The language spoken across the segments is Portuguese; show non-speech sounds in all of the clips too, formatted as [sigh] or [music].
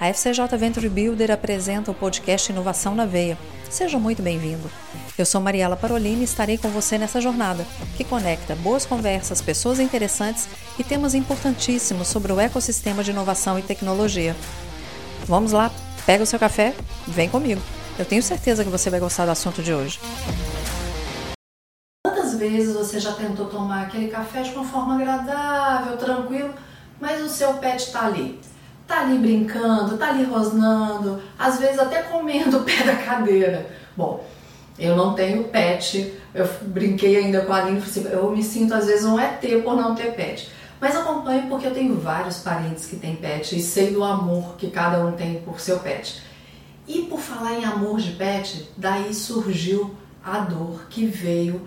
A FCJ Venture Builder apresenta o podcast Inovação na Veia. Seja muito bem-vindo. Eu sou Mariela Parolini e estarei com você nessa jornada, que conecta boas conversas, pessoas interessantes e temas importantíssimos sobre o ecossistema de inovação e tecnologia. Vamos lá, pega o seu café, vem comigo. Eu tenho certeza que você vai gostar do assunto de hoje. Quantas vezes você já tentou tomar aquele café de uma forma agradável, tranquilo, mas o seu pet está ali? Tá ali brincando, tá ali rosnando, às vezes até comendo o pé da cadeira. Bom, eu não tenho pet, eu brinquei ainda com a Aline, assim, eu me sinto às vezes um ET por não ter pet. Mas acompanho porque eu tenho vários parentes que têm pet e sei do amor que cada um tem por seu pet. E por falar em amor de pet, daí surgiu a dor que veio,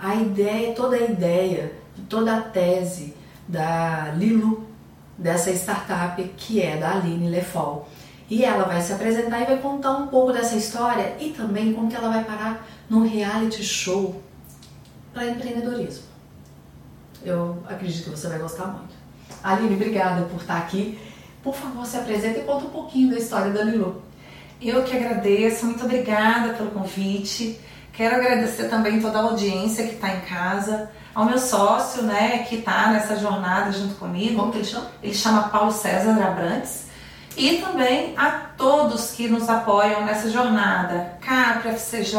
a ideia, toda a ideia, toda a tese da Lilo, dessa startup que é da Aline Lefol. E ela vai se apresentar e vai contar um pouco dessa história e também como que ela vai parar num reality show para empreendedorismo. Eu acredito que você vai gostar muito. Aline, obrigada por estar aqui. Por favor, se apresenta e conta um pouquinho da história da Lilu. Eu que agradeço, muito obrigada pelo convite. Quero agradecer também toda a audiência que está em casa, ao meu sócio, né, que está nessa jornada junto comigo. Como que ele chama? Ele chama Paulo César Abrantes. E também a todos que nos apoiam nessa jornada. Capra, FCJ,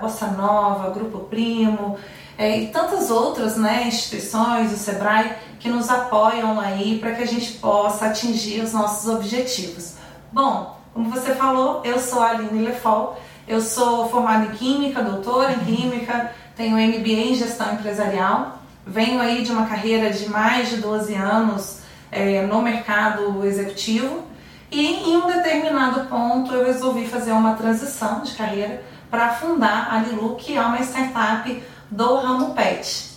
Bossa Nova, Grupo Primo é, e tantas outras né, instituições, o SEBRAE, que nos apoiam aí para que a gente possa atingir os nossos objetivos. Bom, como você falou, eu sou a Aline Lefol, eu sou formada em Química, doutora em Química, tenho MBA em Gestão Empresarial, venho aí de uma carreira de mais de 12 anos é, no mercado executivo e em um determinado ponto eu resolvi fazer uma transição de carreira para fundar a Lilu, que é uma startup do ramo pet.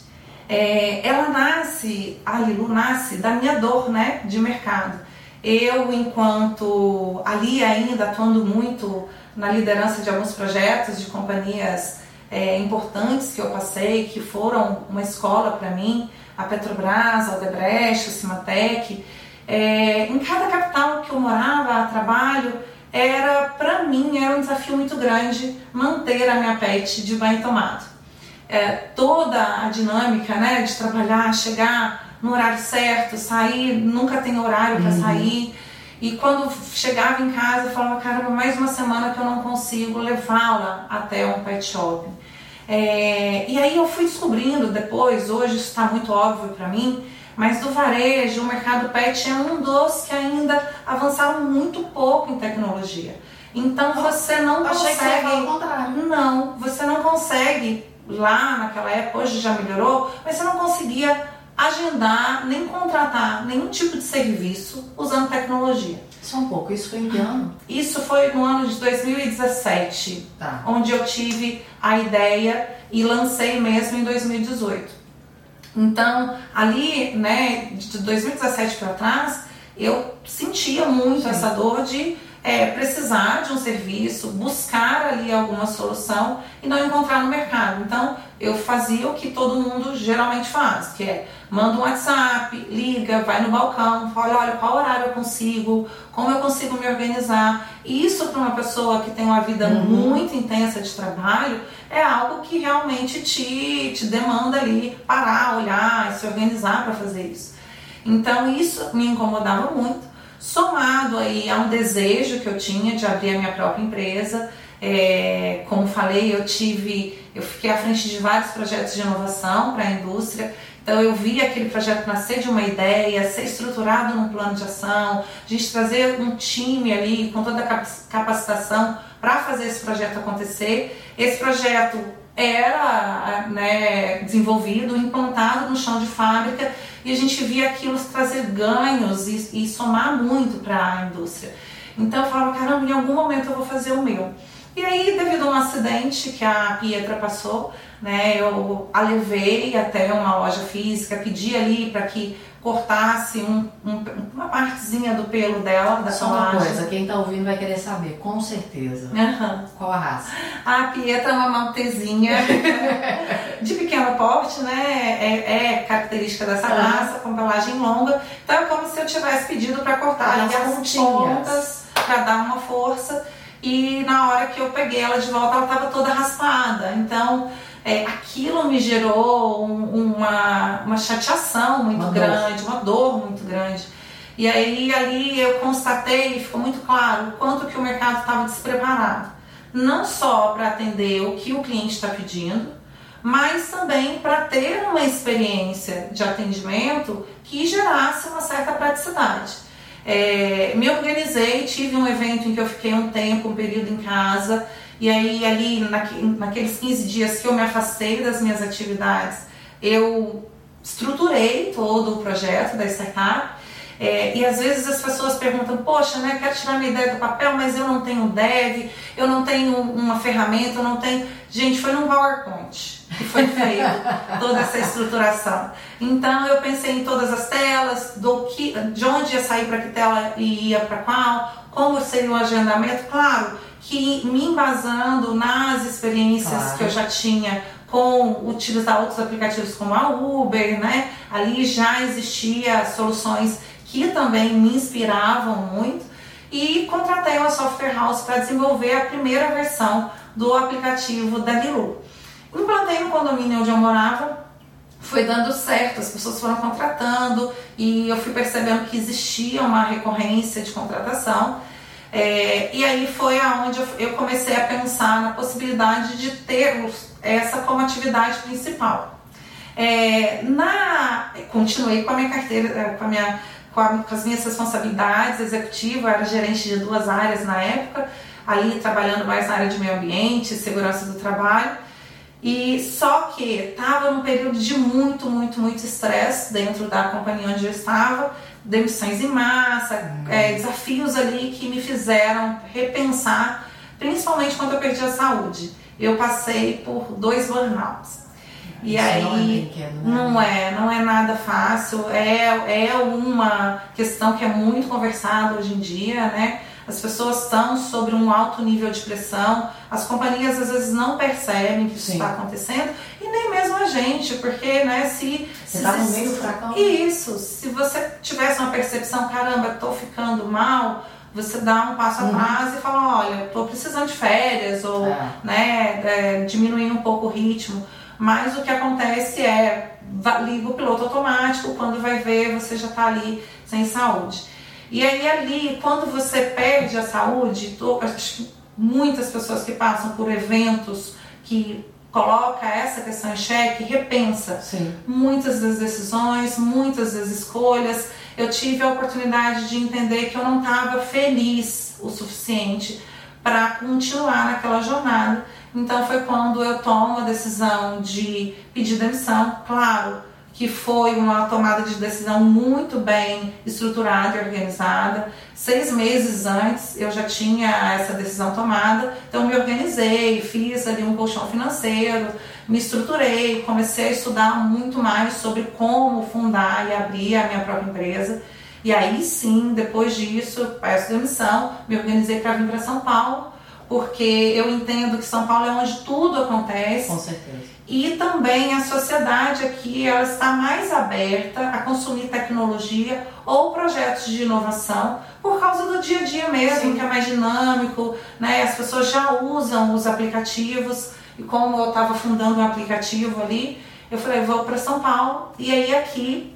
É, ela nasce, a Lilu nasce da minha dor né, de mercado. Eu, enquanto ali ainda atuando muito na liderança de alguns projetos de companhias é, importantes que eu passei, que foram uma escola para mim, a Petrobras, a Odebrecht, a Cimatec, é, em cada capital que eu morava, a trabalho, era para mim era um desafio muito grande manter a minha pet de banho tomado. É, toda a dinâmica né, de trabalhar, chegar no horário certo, sair, nunca tem horário para uhum. sair. E quando chegava em casa, eu falava, caramba, mais uma semana que eu não consigo levá-la até um pet shop. É, e aí eu fui descobrindo depois, hoje isso está muito óbvio para mim, mas do varejo, o mercado pet é um dos que ainda avançaram muito pouco em tecnologia. Então você não Achei consegue. Que contrário. Não, você não consegue lá naquela época, hoje já melhorou, mas você não conseguia agendar nem contratar nenhum tipo de serviço usando tecnologia. Só um pouco, isso foi em que ano? Isso foi no ano de 2017, tá. onde eu tive a ideia e lancei mesmo em 2018. Então, ali, né, de 2017 para trás, eu sentia muito Sim. essa dor de é, precisar de um serviço, buscar ali alguma solução e não encontrar no mercado. Então, eu fazia o que todo mundo geralmente faz, que é manda um WhatsApp, liga, vai no balcão, fala, olha, qual horário eu consigo, como eu consigo me organizar. E isso para uma pessoa que tem uma vida uhum. muito intensa de trabalho é algo que realmente te, te demanda ali parar, olhar e se organizar para fazer isso. Então isso me incomodava muito somado aí a um desejo que eu tinha de abrir a minha própria empresa. É, como falei, eu tive, eu fiquei à frente de vários projetos de inovação para a indústria. Então eu vi aquele projeto nascer de uma ideia, ser estruturado num plano de ação, a gente trazer um time ali com toda a capacitação para fazer esse projeto acontecer. Esse projeto era né, desenvolvido, implantado no chão de fábrica e a gente via aquilo trazer ganhos e, e somar muito para a indústria. Então eu falava, caramba, em algum momento eu vou fazer o meu. E aí, devido a um acidente que a Pietra passou, né, eu a levei até uma loja física, pedi ali para que cortasse um, um, uma partezinha do pelo dela, da Só uma coisa, quem tá ouvindo vai querer saber, com certeza. Uhum. Qual a raça? A Pietra é uma maltezinha [laughs] de pequeno porte, né? É, é característica dessa uhum. raça, com pelagem longa. Então é como se eu tivesse pedido para cortar ali as pontas para dar uma força. E na hora que eu peguei ela de volta, ela estava toda raspada. Então é, aquilo me gerou um, uma, uma chateação muito uma grande, dor. uma dor muito grande. E aí ali eu constatei, ficou muito claro, o quanto que o mercado estava despreparado. Não só para atender o que o cliente está pedindo, mas também para ter uma experiência de atendimento que gerasse uma certa praticidade. É, me organizei, tive um evento em que eu fiquei um tempo, um período em casa, e aí, ali, naqueles 15 dias que eu me afastei das minhas atividades, eu estruturei todo o projeto da startup. É, e às vezes as pessoas perguntam, poxa, né, quero tirar minha ideia do papel, mas eu não tenho dev, eu não tenho uma ferramenta, eu não tenho. Gente, foi num PowerPoint que foi feito [laughs] toda essa estruturação. Então eu pensei em todas as telas, do que, de onde ia sair para que tela e ia para qual, como seria o agendamento, claro que me embasando nas experiências claro. que eu já tinha com utilizar outros aplicativos como a Uber, né? Ali já existia soluções que também me inspiravam muito e contratei uma software house para desenvolver a primeira versão do aplicativo da Gilu. Implantei no condomínio onde eu morava, foi dando certo, as pessoas foram contratando e eu fui percebendo que existia uma recorrência de contratação é, e aí foi aonde eu, comecei a pensar na possibilidade de ter essa como atividade principal. É, na, continuei com a minha carteira, é, com, a minha, com, a, com as minhas responsabilidades executivas, era gerente de duas áreas na época, ali trabalhando mais na área de meio ambiente, segurança do trabalho. E só que estava num período de muito, muito, muito estresse dentro da companhia onde eu estava demissões em massa, é, desafios ali que me fizeram repensar, principalmente quando eu perdi a saúde. Eu passei por dois burnouts. E Isso aí não é, brinquedo, né? não é, não é nada fácil, é, é uma questão que é muito conversada hoje em dia, né? As pessoas estão sobre um alto nível de pressão, as companhias às vezes não percebem que isso está acontecendo e nem mesmo a gente, porque né, se. Você está no meio do furacão? Isso, se você tivesse uma percepção, caramba, estou ficando mal, você dá um passo uhum. atrás e fala, olha, estou precisando de férias, ou é. né, é, diminuir um pouco o ritmo. Mas o que acontece é, liga o piloto automático, quando vai ver, você já está ali sem saúde. E aí ali, quando você perde a saúde, tô, muitas pessoas que passam por eventos que coloca essa questão em xeque, repensa Sim. muitas das decisões, muitas das escolhas. Eu tive a oportunidade de entender que eu não estava feliz o suficiente para continuar naquela jornada. Então foi quando eu tomo a decisão de pedir demissão, claro, que foi uma tomada de decisão muito bem estruturada e organizada. Seis meses antes eu já tinha essa decisão tomada, então me organizei, fiz ali um colchão financeiro, me estruturei, comecei a estudar muito mais sobre como fundar e abrir a minha própria empresa. E aí sim, depois disso, peço demissão, me organizei para vir para São Paulo, porque eu entendo que São Paulo é onde tudo acontece. Com certeza e também a sociedade aqui ela está mais aberta a consumir tecnologia ou projetos de inovação por causa do dia a dia mesmo, Sim. que é mais dinâmico, né? As pessoas já usam os aplicativos e como eu estava fundando um aplicativo ali, eu falei, vou para São Paulo e aí aqui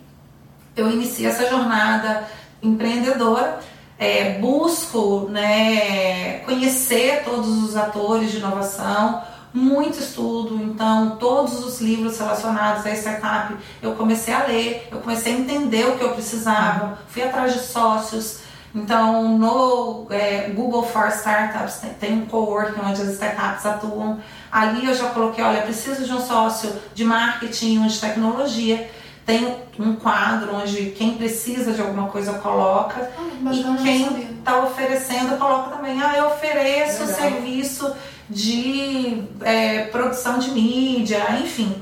eu iniciei essa jornada empreendedora. É, busco né, conhecer todos os atores de inovação, muito estudo, então todos os livros relacionados à startup eu comecei a ler, eu comecei a entender o que eu precisava, fui atrás de sócios. Então no é, Google for Startups tem, tem um coworking onde as startups atuam. Ali eu já coloquei, olha, preciso de um sócio de marketing, um de tecnologia. Tem um quadro onde quem precisa de alguma coisa coloca Ah, e quem está oferecendo coloca também. Ah, eu ofereço Legal. serviço de é, produção de mídia, enfim.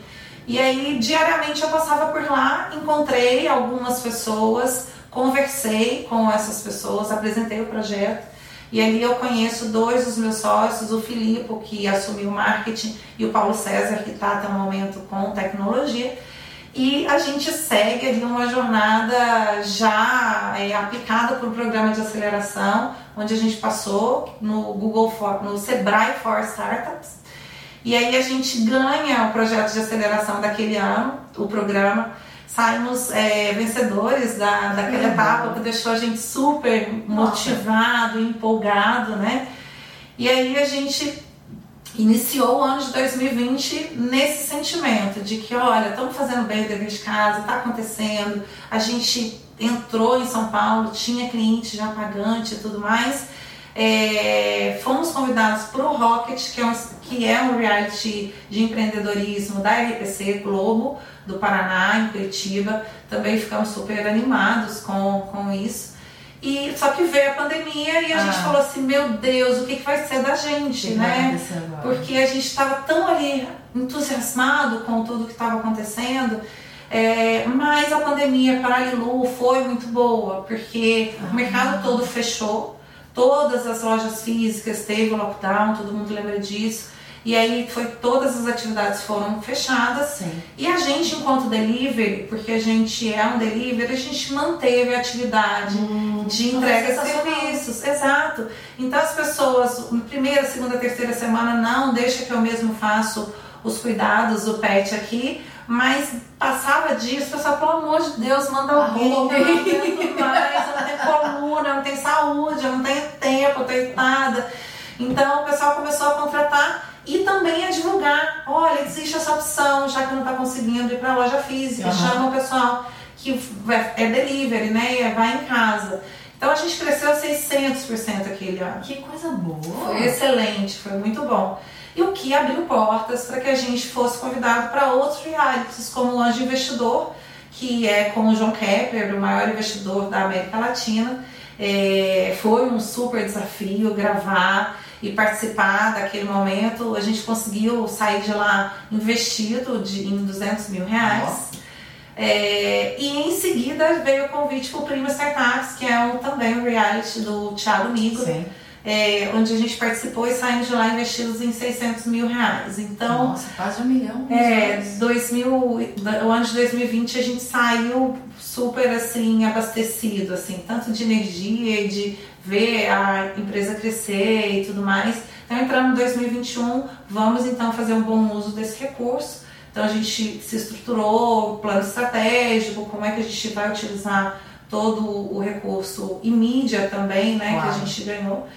E aí, diariamente eu passava por lá, encontrei algumas pessoas, conversei com essas pessoas, apresentei o projeto. E ali eu conheço dois dos meus sócios, o Filipe, que assumiu o marketing, e o Paulo César, que está até o momento com tecnologia. E a gente segue ali uma jornada já é, aplicada por um programa de aceleração, onde a gente passou no Google for, no Sebrae for Startups. E aí a gente ganha o projeto de aceleração daquele ano, o programa. Saímos é, vencedores da, daquela Uhum. etapa que deixou a gente super motivado, empolgado, né? E aí a gente iniciou o ano de 2020 nesse sentimento de que, olha, estamos fazendo bem o dever de casa, está acontecendo, a gente entrou em São Paulo, tinha cliente já pagante e tudo mais. É, fomos convidados para o Rocket, que é, um, que é um reality de empreendedorismo da RPC Globo, do Paraná, em Curitiba. Também ficamos super animados com, com isso. E, só que veio a pandemia e a gente Ah. falou assim, meu Deus, o que, que vai ser da gente, que né? Porque a gente estava tão ali entusiasmado com tudo que estava acontecendo, é, mas a pandemia para a Lilu foi muito boa, porque Ah. o mercado todo fechou, todas as lojas físicas teve o lockdown, todo mundo lembra disso. E aí foi todas as atividades foram fechadas Sim. e a gente, enquanto delivery, porque a gente é um delivery, a gente manteve a atividade de entrega de serviços. Exato. Então as pessoas, primeira, segunda, terceira semana, não, deixa que eu mesmo faço os cuidados do pet aqui. Mas passava disso, pessoal, pelo amor de Deus, manda alguém, eu não aguento mais, eu não tenho coluna, eu não tenho saúde, eu não tenho tempo, eu tenho nada. Então o pessoal começou a contratar e também a divulgar, olha, existe essa opção, já que não está conseguindo ir para a loja física, Aham. chama o pessoal que é delivery, né? Vai em casa. Então a gente cresceu 600% aquele ano. Que coisa boa. Foi excelente, foi muito bom. E o que abriu portas para que a gente fosse convidado para outros realities, como o Anjo Investidor, que é com o João Kepler, o maior investidor da América Latina. É, foi um super desafio gravar e participar daquele momento. A gente conseguiu sair de lá investido de, em 200 mil reais. É, e em seguida veio o convite para o Prima Startups, que é um, também um reality do Thiago Migo, Sim. É, onde a gente participou e saímos de lá investidos em 600 mil reais. Então, Nossa, quase um milhão. é, 2000, o ano de 2020 a gente saiu super assim abastecido, assim, tanto de energia e de ver a empresa crescer e tudo mais. Então entramos em 2021, vamos então fazer um bom uso desse recurso. Então a gente se estruturou, plano estratégico, como é que a gente vai utilizar todo o recurso e mídia também, né, que Claro. a gente ganhou.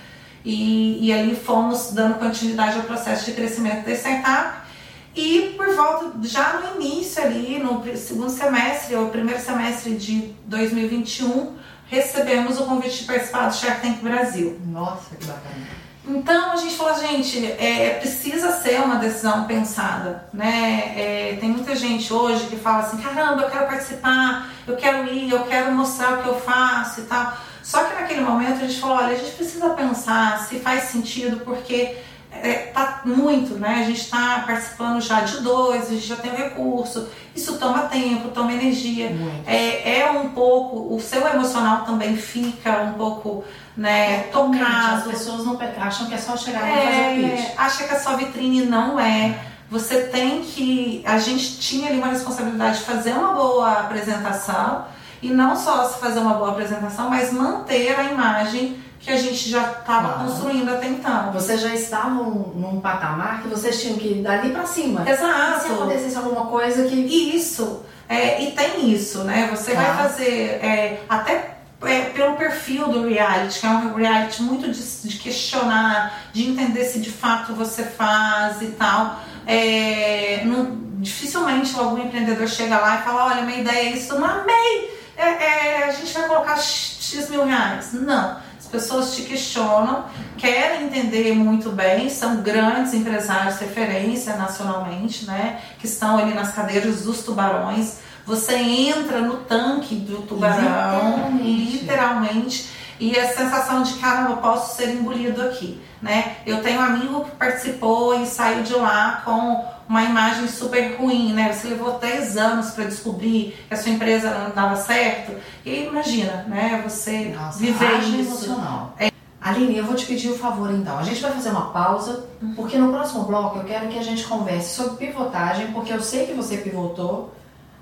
E, e ali fomos dando continuidade ao processo de crescimento da startup. E por volta, já no início ali, no segundo semestre, ou primeiro semestre de 2021, recebemos o convite de participar do Shark Tank Brasil. Nossa, que bacana. Então a gente falou, gente, é, precisa ser uma decisão pensada, né? É, tem muita gente hoje que fala assim, caramba, eu quero participar, eu quero ir, eu quero mostrar o que eu faço e tal. Só que naquele momento a gente falou, olha, a gente precisa pensar se faz sentido, porque é, tá muito, né? A gente está participando já de dois, a gente já tem o recurso, isso toma tempo, toma energia. É, é um pouco, o seu emocional também fica um pouco, né, As tocado. pessoas não acham que é só chegar lá e fazer o pitch. É, acha que é só vitrine, não é. Você tem que. A gente tinha ali uma responsabilidade de fazer uma boa apresentação e não só se fazer uma boa apresentação, mas manter a imagem que a gente já estava Claro. construindo até então. Vocês já estavam num patamar que vocês tinham que ir dali pra cima. Se Exato. acontecesse alguma coisa que. Isso. É, e tem isso, né? Você Tá. vai fazer é, até é, pelo perfil do reality, que é um reality muito de, de questionar, de entender se de fato você faz e tal. É, não- dificilmente algum empreendedor chega lá e fala, olha, minha ideia é isso, não amei, é, é, a gente vai colocar X mil reais. Não. As pessoas te questionam, querem entender muito bem, são grandes empresários referência nacionalmente, né? Que estão ali nas cadeiras dos tubarões. Você entra no tanque do tubarão, Literalmente. literalmente, e a sensação de caramba, eu posso ser engolido aqui, né? Eu tenho um amigo que participou e saiu de lá com uma imagem super ruim, né? Você levou três anos para descobrir que a sua empresa não dava certo. E imagina, né? Você Nossa, viver isso. emocional. Aline, eu vou te pedir um favor então. A gente vai fazer uma pausa, porque no próximo bloco eu quero que a gente converse sobre pivotagem, porque eu sei que você pivotou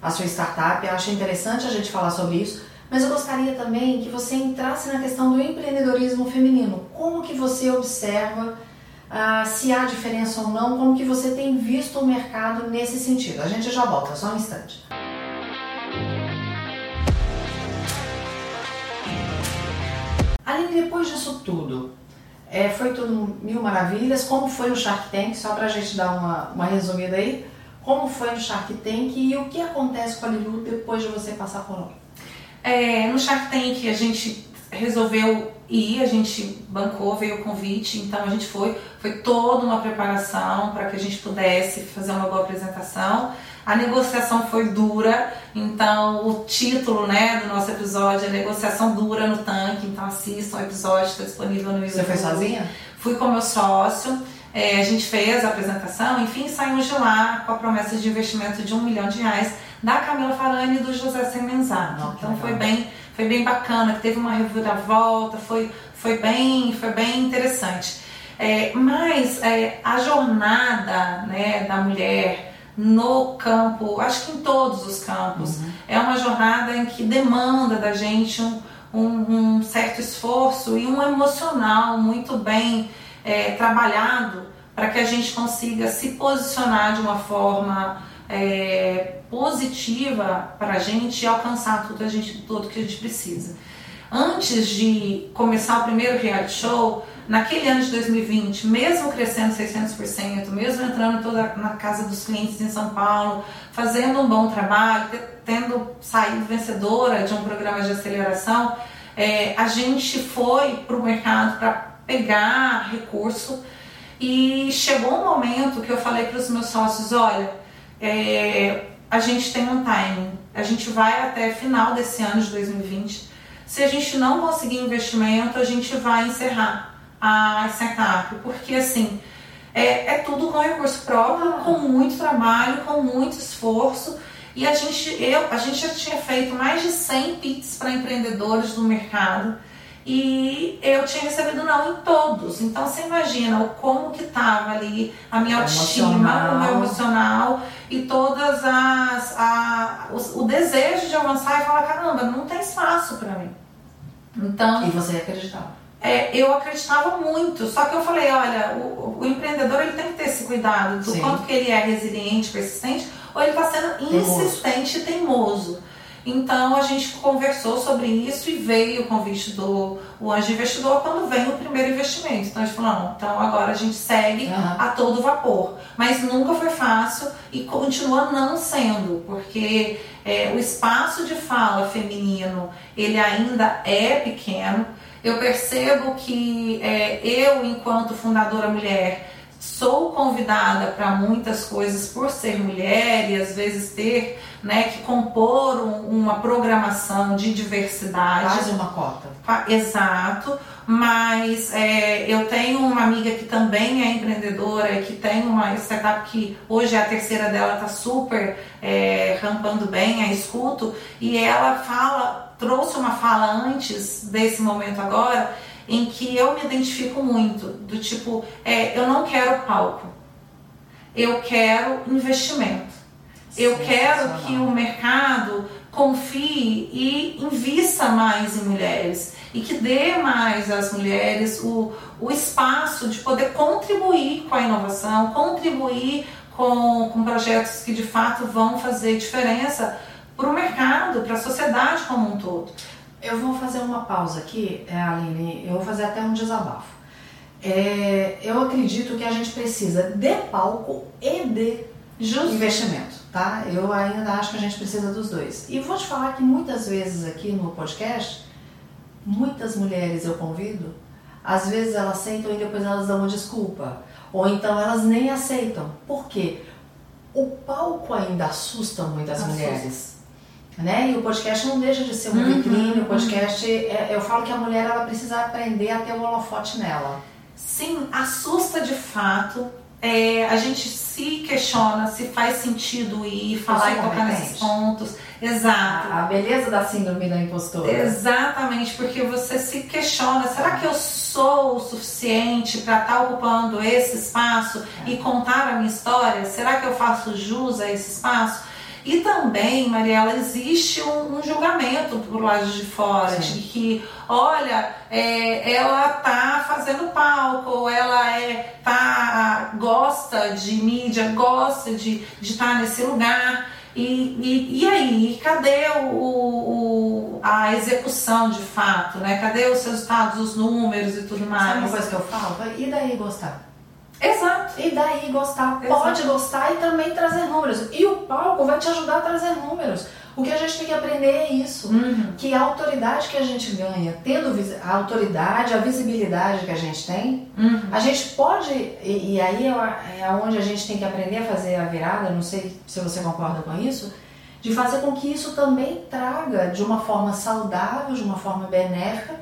a sua startup, eu acho interessante a gente falar sobre isso, mas eu gostaria também que você entrasse na questão do empreendedorismo feminino. Como que você observa ah, se há diferença ou não, como que você tem visto o mercado nesse sentido. A gente já volta, só um instante. Aline, depois disso tudo, é, foi tudo mil maravilhas. Como foi no Shark Tank? Só pra gente dar uma, uma resumida aí. Como foi no Shark Tank e o que acontece com a Lilu depois de você passar por lá? É, no Shark Tank a gente resolveu ir, a gente bancou, veio o convite, então a gente foi, foi toda uma preparação para que a gente pudesse fazer uma boa apresentação. A negociação foi dura, então o título né, do nosso episódio é Negociação Dura no Tanque, então assistam o episódio, está disponível no YouTube. Você foi sozinha? Fui com meu sócio, é, a gente fez a apresentação, enfim, saímos de lá com a promessa de investimento de um milhão de reais da Camila Farani e do José que Então foi bem, foi bem bacana, teve uma reviravolta, foi, foi, bem, foi bem interessante. É, mas é, a jornada né, da mulher no campo, acho que em todos os campos, é uma jornada em que demanda da gente um, um, um certo esforço e um emocional muito bem é, trabalhado para que a gente consiga se posicionar de uma forma é, positiva para a gente alcançar tudo, a gente, tudo que a gente precisa. Antes de começar o primeiro reality show, naquele ano de 2020, mesmo crescendo 600%, mesmo entrando toda na casa dos clientes em São Paulo, fazendo um bom trabalho, te- tendo saído vencedora de um programa de aceleração, é, a gente foi para o mercado para pegar recurso e chegou um momento que eu falei para os meus sócios, olha, é, a gente tem um timing, a gente vai até final desse ano de 2020. Se a gente não conseguir investimento, a gente vai encerrar a startup, porque assim é, é tudo com recurso próprio, com muito trabalho, com muito esforço. E a gente, eu, a gente já tinha feito mais de 100 pits para empreendedores do mercado e eu tinha recebido não em todos. Então você imagina o como que tava ali a minha autoestima, Emocional. o meu emocional e todas as a, o, o desejo de avançar e falar caramba, não tem espaço para mim. Então E você acreditava? é, eu acreditava muito, só que eu falei, olha, o, o empreendedor ele tem que ter esse cuidado do Sim. quanto que ele é resiliente, persistente, ou ele está sendo Teimoso. insistente e teimoso. Então a gente conversou sobre isso e veio o convite do o Anjo Investidor quando veio o primeiro investimento. Então a gente falou, não, então agora a gente segue Aham. a todo vapor. Mas nunca foi fácil e continua não sendo, porque é, o espaço de fala feminino ele ainda é pequeno. Eu percebo que é, eu, enquanto fundadora mulher, sou convidada para muitas coisas por ser mulher e às vezes ter né, que compor um- uma programação de diversidade. Quase uma cota. Exato, mas é, eu tenho uma amiga que também é empreendedora e que tem uma startup que hoje é a terceira dela, está super é, rampando bem, a escuto, e ela fala, trouxe uma fala antes desse momento agora, em que eu me identifico muito, do tipo, é, eu não quero palco, eu quero investimento. Eu quero que o mercado confie e invista mais em mulheres e que dê mais às mulheres o, o espaço de poder contribuir com a inovação, contribuir com, com projetos que de fato vão fazer diferença para o mercado, para a sociedade como um todo. Eu vou fazer uma pausa aqui, é, Aline, eu vou fazer até um desabafo. É, eu acredito que a gente precisa de palco e de Justo. investimento, tá? Eu ainda acho que a gente precisa dos dois. E vou te falar que muitas vezes aqui no podcast, muitas mulheres eu convido, às vezes elas aceitam e depois elas dão uma desculpa. Ou então elas nem aceitam. Por quê? O palco ainda assusta muitas Assusta. mulheres. Né? E o podcast não deixa de ser uma Uhum, vitrine, o podcast, é- eu falo que a mulher ela precisa aprender a ter o holofote nela. Sim, assusta de fato. É, a gente se questiona se faz sentido ir falar e tocar nesses pontos. Exato. A, a beleza da síndrome da impostora. Exatamente, porque você se questiona, será que eu sou o suficiente para estar ocupando esse espaço e contar a minha história? Será que eu faço jus a esse espaço? E também, Mariela, existe um, um julgamento por lado de fora, Sim. de que, olha, é, ela tá fazendo palco, ou ela é, tá, gosta de mídia, gosta de de estar nesse lugar. E, e, e aí, cadê o, o- a execução de fato, né? Cadê os resultados, os números e tudo Sabe uma mais? coisa que eu falo? E daí gostar? Exato. E daí gostar? Exato. Pode gostar e também trazer números. E o palco vai te ajudar a trazer números. O que a gente tem que aprender é isso. Uhum. Que a autoridade que a gente ganha, tendo a autoridade, a visibilidade que a gente tem, Uhum. a gente pode, e, e aí é, é onde a gente tem que aprender a fazer a virada, não sei se você concorda com isso, de fazer com que isso também traga de uma forma saudável, de uma forma benéfica,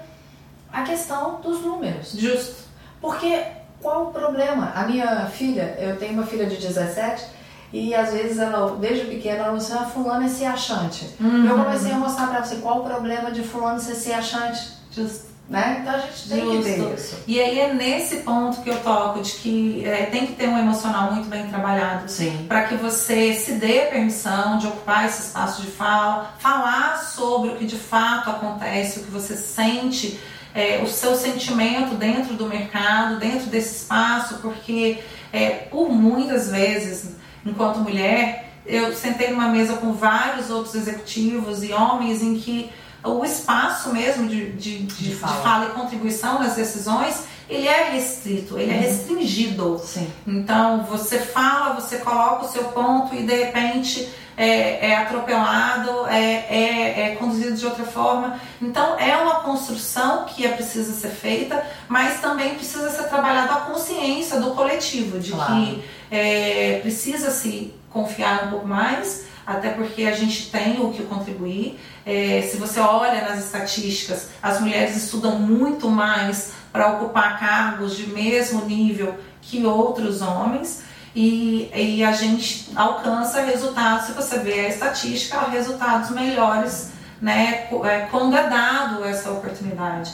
a questão dos números. Justo. Porque qual o problema? A minha filha, eu tenho uma filha de 17 e às vezes ela, desde pequena, ela disse, ah, fulano é se achante. Uhum. Eu comecei a mostrar pra você qual o problema de fulano ser se achante, Justo. né? Então a gente tem que ter Justo. isso. E aí é nesse ponto que eu toco, de que é, tem que ter um emocional muito bem trabalhado. Para que você se dê a permissão de ocupar esse espaço de fala, falar sobre o que de fato acontece, o que você sente, é, o seu sentimento dentro do mercado, dentro desse espaço, porque é, por muitas vezes, enquanto mulher, eu sentei numa mesa com vários outros executivos e homens em que o espaço mesmo de, de, de, De de fala. fala e contribuição nas decisões, ele é restrito, ele é Uhum. restringido. Sim. Então você fala, você coloca o seu ponto e de repente é, é atropelado, é, é, é conduzido de outra forma. Então é uma construção que é precisa ser feita, mas também precisa ser trabalhada a consciência do coletivo, de Claro. que é, precisa se confiar um pouco mais, até porque a gente tem o que contribuir. É, se você olha nas estatísticas, as mulheres estudam muito mais para ocupar cargos de mesmo nível que outros homens e, e a gente alcança resultados, se você vê a estatística, resultados melhores né, é, quando é dado essa oportunidade.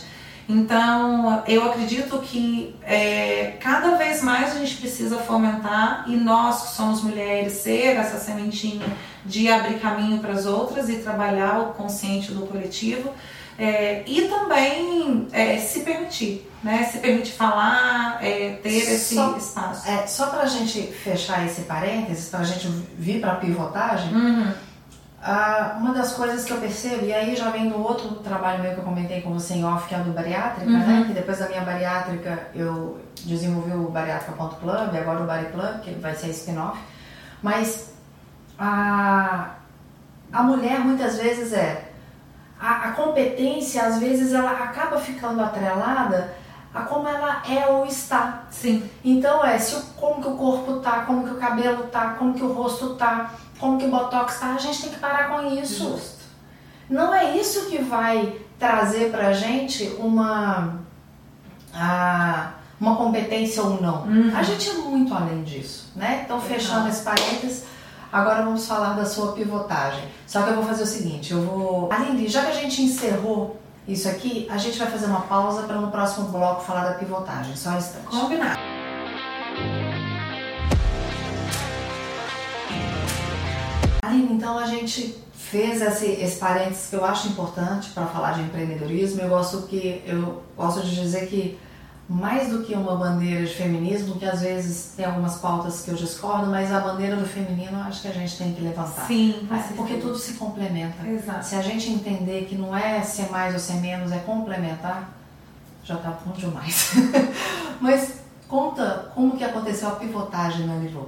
Então, eu acredito que é, cada vez mais a gente precisa fomentar e nós que somos mulheres ser essa sementinha de abrir caminho para as outras e trabalhar o consciente do coletivo é, e também é, se permitir, né? Se permitir falar, é, ter esse Só- espaço. É, só pra gente fechar esse parênteses, pra gente vir pra pivotagem, Uhum. Ah, uma das coisas que eu percebo, e aí já vem do outro trabalho meu que eu comentei com você em off, que é o do bariátrica, Uhum. né? Que depois da minha bariátrica eu desenvolvi o bariátrica.club, agora o Bari Club, que vai ser spin-off. Mas a, a mulher muitas vezes é. A, a competência, às vezes, ela acaba ficando atrelada a como ela é ou está. Sim. Então é se o- como que o corpo tá, como que o cabelo tá, como que o rosto tá, como que o botox tá, a gente tem que parar com isso. Justo. Não é isso que vai trazer pra gente uma a- uma competência ou não. Uhum. A gente é muito além disso, né? Então fechando Legal. esse parênteses, agora vamos falar da sua pivotagem. Só que eu vou fazer o seguinte, eu vou, Aline, já que a gente encerrou isso aqui, a gente vai fazer uma pausa para no próximo bloco falar da pivotagem. Só um instante. Combinado. Aline, então a gente fez esse, esse parênteses que eu acho importante para falar de empreendedorismo. Eu gosto que eu gosto de dizer que mais do que uma bandeira de feminismo, que às vezes tem algumas pautas que eu discordo, mas a bandeira do feminino acho que a gente tem que levantar. Sim, É, porque tudo se complementa. Exato. Se a gente entender que não é ser mais ou ser menos, é complementar, já tá bom demais. [laughs] mas conta como que aconteceu a pivotagem na Livô.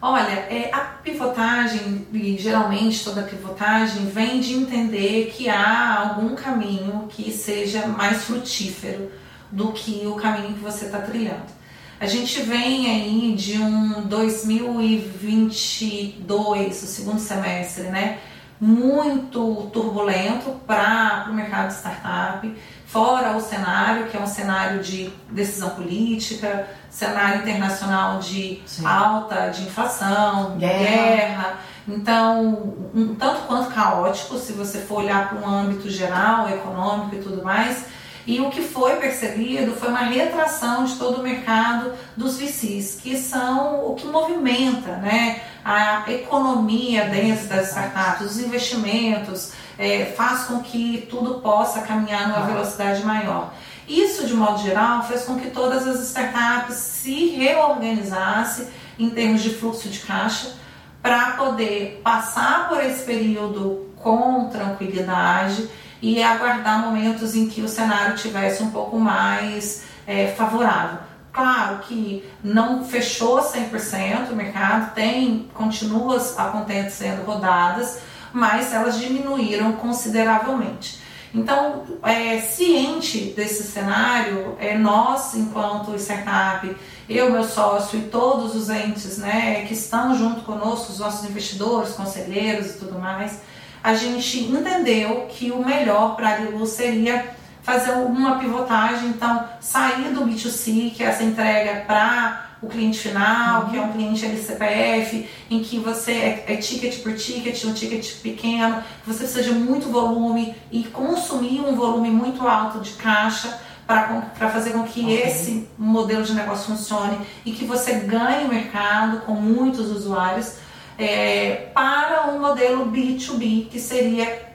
Olha, é, a pivotagem, e geralmente toda pivotagem, vem de entender que há algum caminho que seja mais frutífero do que o caminho que você está trilhando. A gente vem aí de um 2022, o segundo semestre, né? muito turbulento para o mercado de startup, fora o cenário, que é um cenário de decisão política, cenário internacional de Sim. alta, de inflação, guerra. guerra. Então, um tanto quanto caótico, se você for olhar para um âmbito geral, econômico e tudo mais. E o que foi percebido foi uma retração de todo o mercado dos VCs, que são o que movimenta né, a economia dentro das startups, os investimentos, é, faz com que tudo possa caminhar numa velocidade maior. Isso, de modo geral, fez com que todas as startups se reorganizassem em termos de fluxo de caixa para poder passar por esse período com tranquilidade e aguardar momentos em que o cenário tivesse um pouco mais é, favorável. Claro que não fechou 100% o mercado, tem, continua acontecendo rodadas, mas elas diminuíram consideravelmente. Então, é, ciente desse cenário, é, nós, enquanto startup, eu, meu sócio e todos os entes né, que estão junto conosco, os nossos investidores, conselheiros e tudo mais, a gente entendeu que o melhor para a Lilu seria fazer uma pivotagem, então sair do B2C, que é essa entrega para o cliente final, uhum. que é um cliente LCPF, em que você é, é, ticket por ticket, um ticket pequeno, que você precisa de muito volume e consumir um volume muito alto de caixa para fazer com que okay. esse modelo de negócio funcione e que você ganhe mercado com muitos usuários é, para um modelo B2B, que seria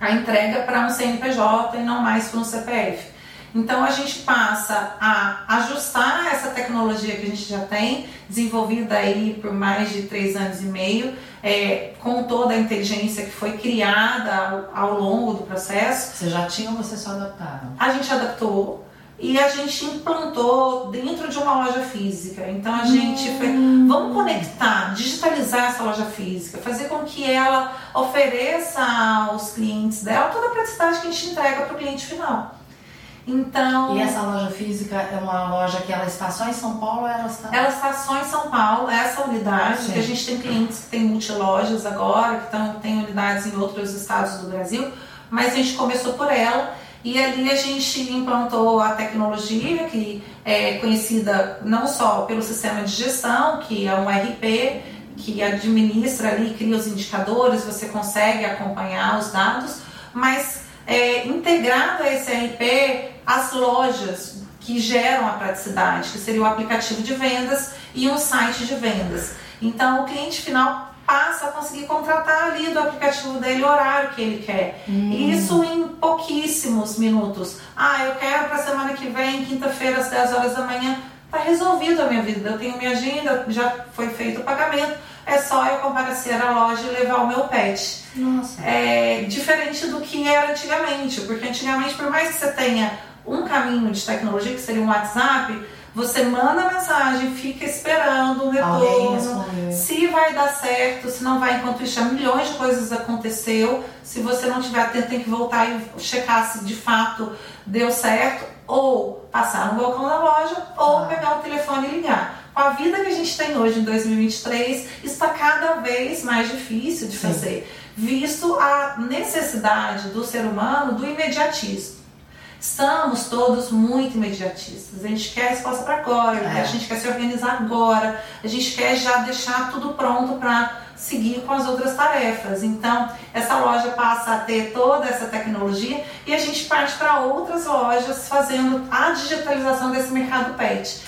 a entrega para um CNPJ e não mais para um CPF. Então a gente passa a ajustar essa tecnologia que a gente já tem, desenvolvida aí por mais de três anos e meio, é, com toda a inteligência que foi criada ao, ao longo do processo. Você já tinha ou você só adaptaram? A gente adaptou e a gente implantou dentro de uma loja física. Então a gente hum. foi, vamos conectar, digitalizar essa loja física, fazer com que ela ofereça aos clientes dela toda a praticidade que a gente entrega para o cliente final. Então. E essa loja física é uma loja que ela está só em São Paulo ou ela está? Ela está só em São Paulo, essa unidade, Sim. que a gente tem clientes que tem multilojas agora, que tão, tem unidades em outros estados do Brasil, mas a gente começou por ela. E ali a gente implantou a tecnologia que é conhecida não só pelo sistema de gestão, que é um RP, que administra ali, cria os indicadores, você consegue acompanhar os dados, mas é, integrado a esse RP as lojas que geram a praticidade, que seria o aplicativo de vendas e um site de vendas. Então o cliente final passa a conseguir contratar ali do aplicativo dele o horário que ele quer. Hum. Isso em pouquíssimos minutos. Ah, eu quero para semana que vem, quinta-feira às 10 horas da manhã. Está resolvido a minha vida. Eu tenho minha agenda, já foi feito o pagamento é só eu comparecer à loja e levar o meu pet. Nossa. É diferente do que era antigamente, porque antigamente, por mais que você tenha um caminho de tecnologia, que seria um WhatsApp, você manda a mensagem, fica esperando um retorno, se vai dar certo, se não vai, enquanto isso, milhões de coisas aconteceu. Se você não tiver atento, tem que voltar e checar se de fato deu certo, ou passar no balcão da loja, ou ah. pegar o telefone e ligar com a vida que a gente tem hoje em 2023, está cada vez mais difícil de Sim. fazer, visto a necessidade do ser humano do imediatismo. Estamos todos muito imediatistas. A gente quer a resposta para agora, é. a gente quer se organizar agora, a gente quer já deixar tudo pronto para seguir com as outras tarefas. Então, essa loja passa a ter toda essa tecnologia e a gente parte para outras lojas fazendo a digitalização desse mercado pet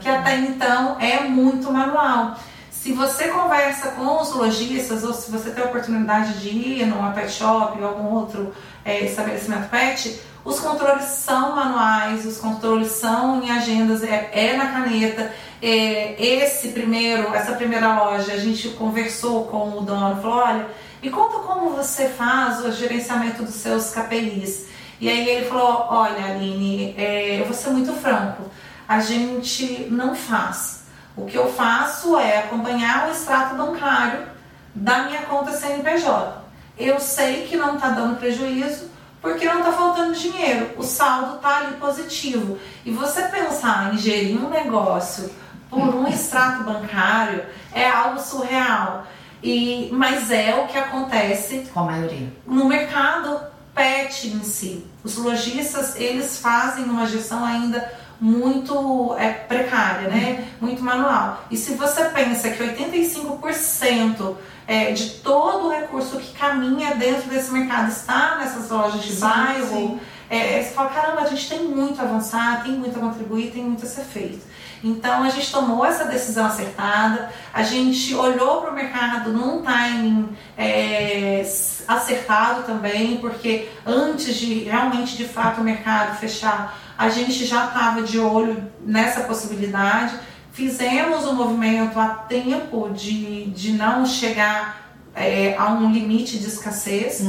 que até então é muito manual. Se você conversa com os lojistas ou se você tem a oportunidade de ir numa pet shop ou algum outro é, estabelecimento pet, os controles são manuais, os controles são em agendas, é, é na caneta. É, esse primeiro, essa primeira loja, a gente conversou com o dono, falou, olha, me conta como você faz o gerenciamento dos seus KPIs. E aí ele falou, olha Aline, é, eu vou ser muito franco, a gente não faz. O que eu faço é acompanhar o extrato bancário da minha conta CNPJ. Eu sei que não está dando prejuízo porque não está faltando dinheiro, o saldo está ali positivo. E você pensar em gerir um negócio por um extrato bancário é algo surreal. E, mas é o que acontece Com a maioria. no mercado pet em si. Os lojistas, eles fazem uma gestão ainda muito é, precária, né? Muito manual. E se você pensa que 85% é, de todo o recurso que caminha dentro desse mercado está nessas lojas de bairro, sim. é, você fala, caramba, a gente tem muito a avançar, tem muito a contribuir, tem muito a ser feito. Então a gente tomou essa decisão acertada, a gente olhou para o mercado num timing é, acertado também, porque antes de realmente de fato o mercado fechar, a gente já estava de olho nessa possibilidade. Fizemos o movimento a tempo de, de não chegar é, a um limite de escassez.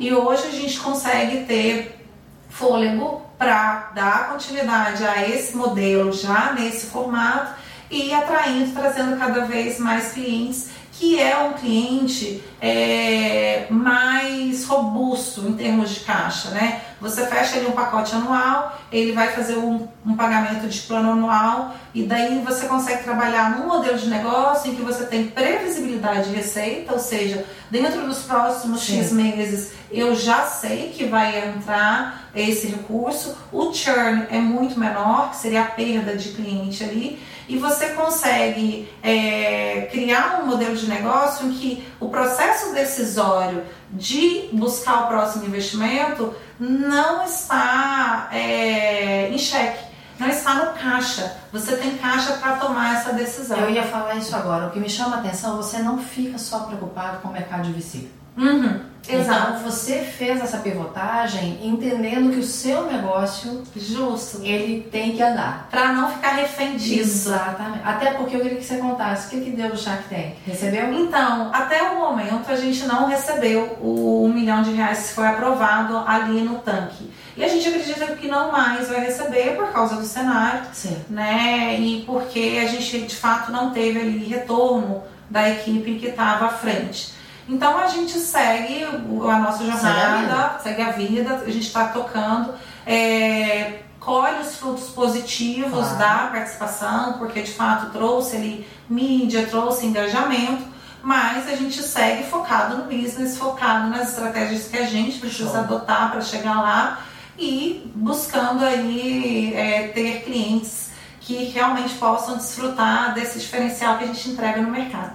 E hoje a gente consegue ter fôlego para dar continuidade a esse modelo já nesse formato e atraindo, trazendo cada vez mais clientes, que é um cliente é, mais robusto em termos de caixa, né? Você fecha ali um pacote anual, ele vai fazer um, um pagamento de plano anual e daí você consegue trabalhar num modelo de negócio em que você tem previsibilidade de receita, ou seja, dentro dos próximos Sim. X meses eu já sei que vai entrar esse recurso, o churn é muito menor, que seria a perda de cliente ali, e você consegue é, criar um modelo de negócio em que o processo decisório de buscar o próximo investimento não está é, em xeque, não está no caixa. Você tem caixa para tomar essa decisão. Eu ia falar isso agora. O que me chama a atenção, você não fica só preocupado com o mercado de VC. Uhum, exato. Então você fez essa pivotagem entendendo que o seu negócio Justo. ele tem que andar. Para não ficar refém disso. Exatamente. Até porque eu queria que você contasse o que, que deu do Shark Tank. Recebeu? Então, até o momento a gente não recebeu o um milhão de reais que foi aprovado ali no tanque. E a gente acredita que não mais vai receber por causa do cenário, Sim. né? E porque a gente de fato não teve ali retorno da equipe que estava à frente. Então a gente segue a nossa Segue a jornada, segue a vida, a gente está tocando, é, colhe os frutos positivos Claro. da participação, porque de fato trouxe ali mídia, trouxe engajamento, mas a gente segue focado no business, focado nas estratégias que a gente precisa Show. adotar para chegar lá e buscando aí é, ter clientes que realmente possam desfrutar desse diferencial que a gente entrega no mercado.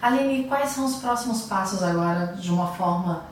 Aline, quais são os próximos passos agora de uma forma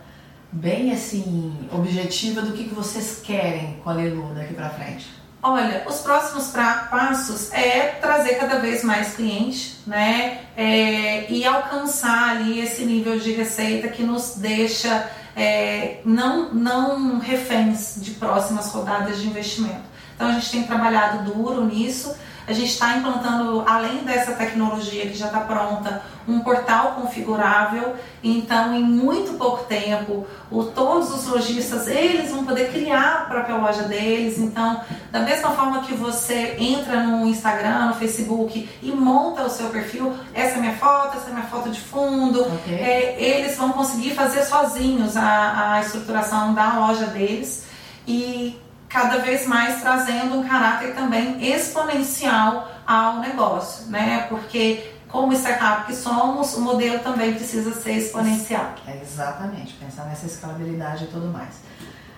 bem assim objetiva do que, que vocês querem com a Lelu daqui pra frente? Olha, os próximos pra- passos é trazer cada vez mais clientes, né? É, e alcançar ali esse nível de receita que nos deixa é, não, não reféns de próximas rodadas de investimento. Então a gente tem trabalhado duro nisso. A gente está implantando, além dessa tecnologia que já está pronta, um portal configurável. Então, em muito pouco tempo, o, todos os lojistas eles vão poder criar a própria loja deles. Então, da mesma forma que você entra no Instagram, no Facebook e monta o seu perfil, essa é minha foto, essa é minha foto de fundo, Ok. é, eles vão conseguir fazer sozinhos a, a estruturação da loja deles e cada vez mais trazendo um caráter também exponencial ao negócio, né? Porque como startup que somos, o modelo também precisa ser exponencial. É exatamente, pensar nessa escalabilidade e tudo mais.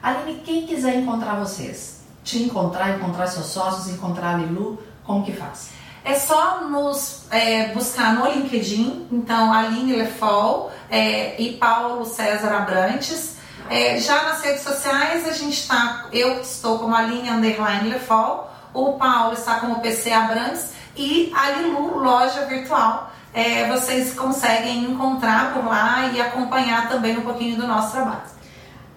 Aline, quem quiser encontrar vocês, te encontrar, encontrar seus sócios, encontrar a Lilu, como que faz? É só nos é, buscar no LinkedIn, então Aline Lefol é, e Paulo César Abrantes. É, já nas redes sociais a gente está, eu estou como Aline Underline Lefol, o Paulo está como PC Abrantes e a Lilu Loja Virtual. É, vocês conseguem encontrar por lá e acompanhar também um pouquinho do nosso trabalho.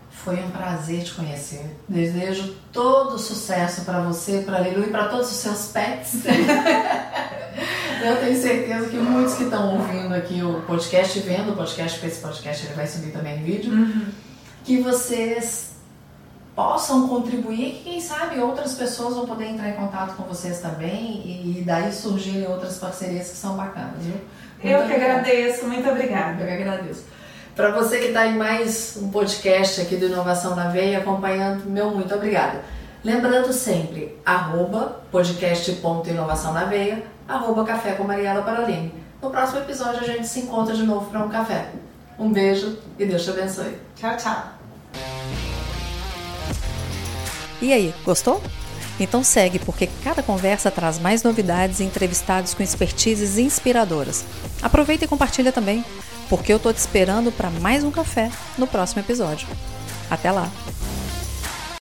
Foi um prazer te conhecer. Desejo todo sucesso para você, para a Lilu e para todos os seus pets. [laughs] Eu tenho certeza que muitos que estão ouvindo aqui o podcast, vendo o podcast, porque esse podcast ele vai subir também em vídeo, que vocês possam contribuir, que quem sabe outras pessoas vão poder entrar em contato com vocês também e, e daí surgirem outras parcerias que são bacanas, viu? Eu Muito que obrigada. agradeço, muito obrigada. Eu que agradeço. Para você que está em mais um podcast aqui do Inovação na Veia, acompanhando, meu muito obrigada. Lembrando sempre, arroba podcast.inovação na veia, arroba café com Mariela Parolini. No próximo episódio a gente se encontra de novo para um café. Um beijo e Deus te abençoe. Tchau, tchau. E aí, gostou? Então segue, porque cada conversa traz mais novidades e entrevistados com expertises inspiradoras. Aproveita e compartilha também, porque eu tô te esperando para mais um café no próximo episódio. Até lá!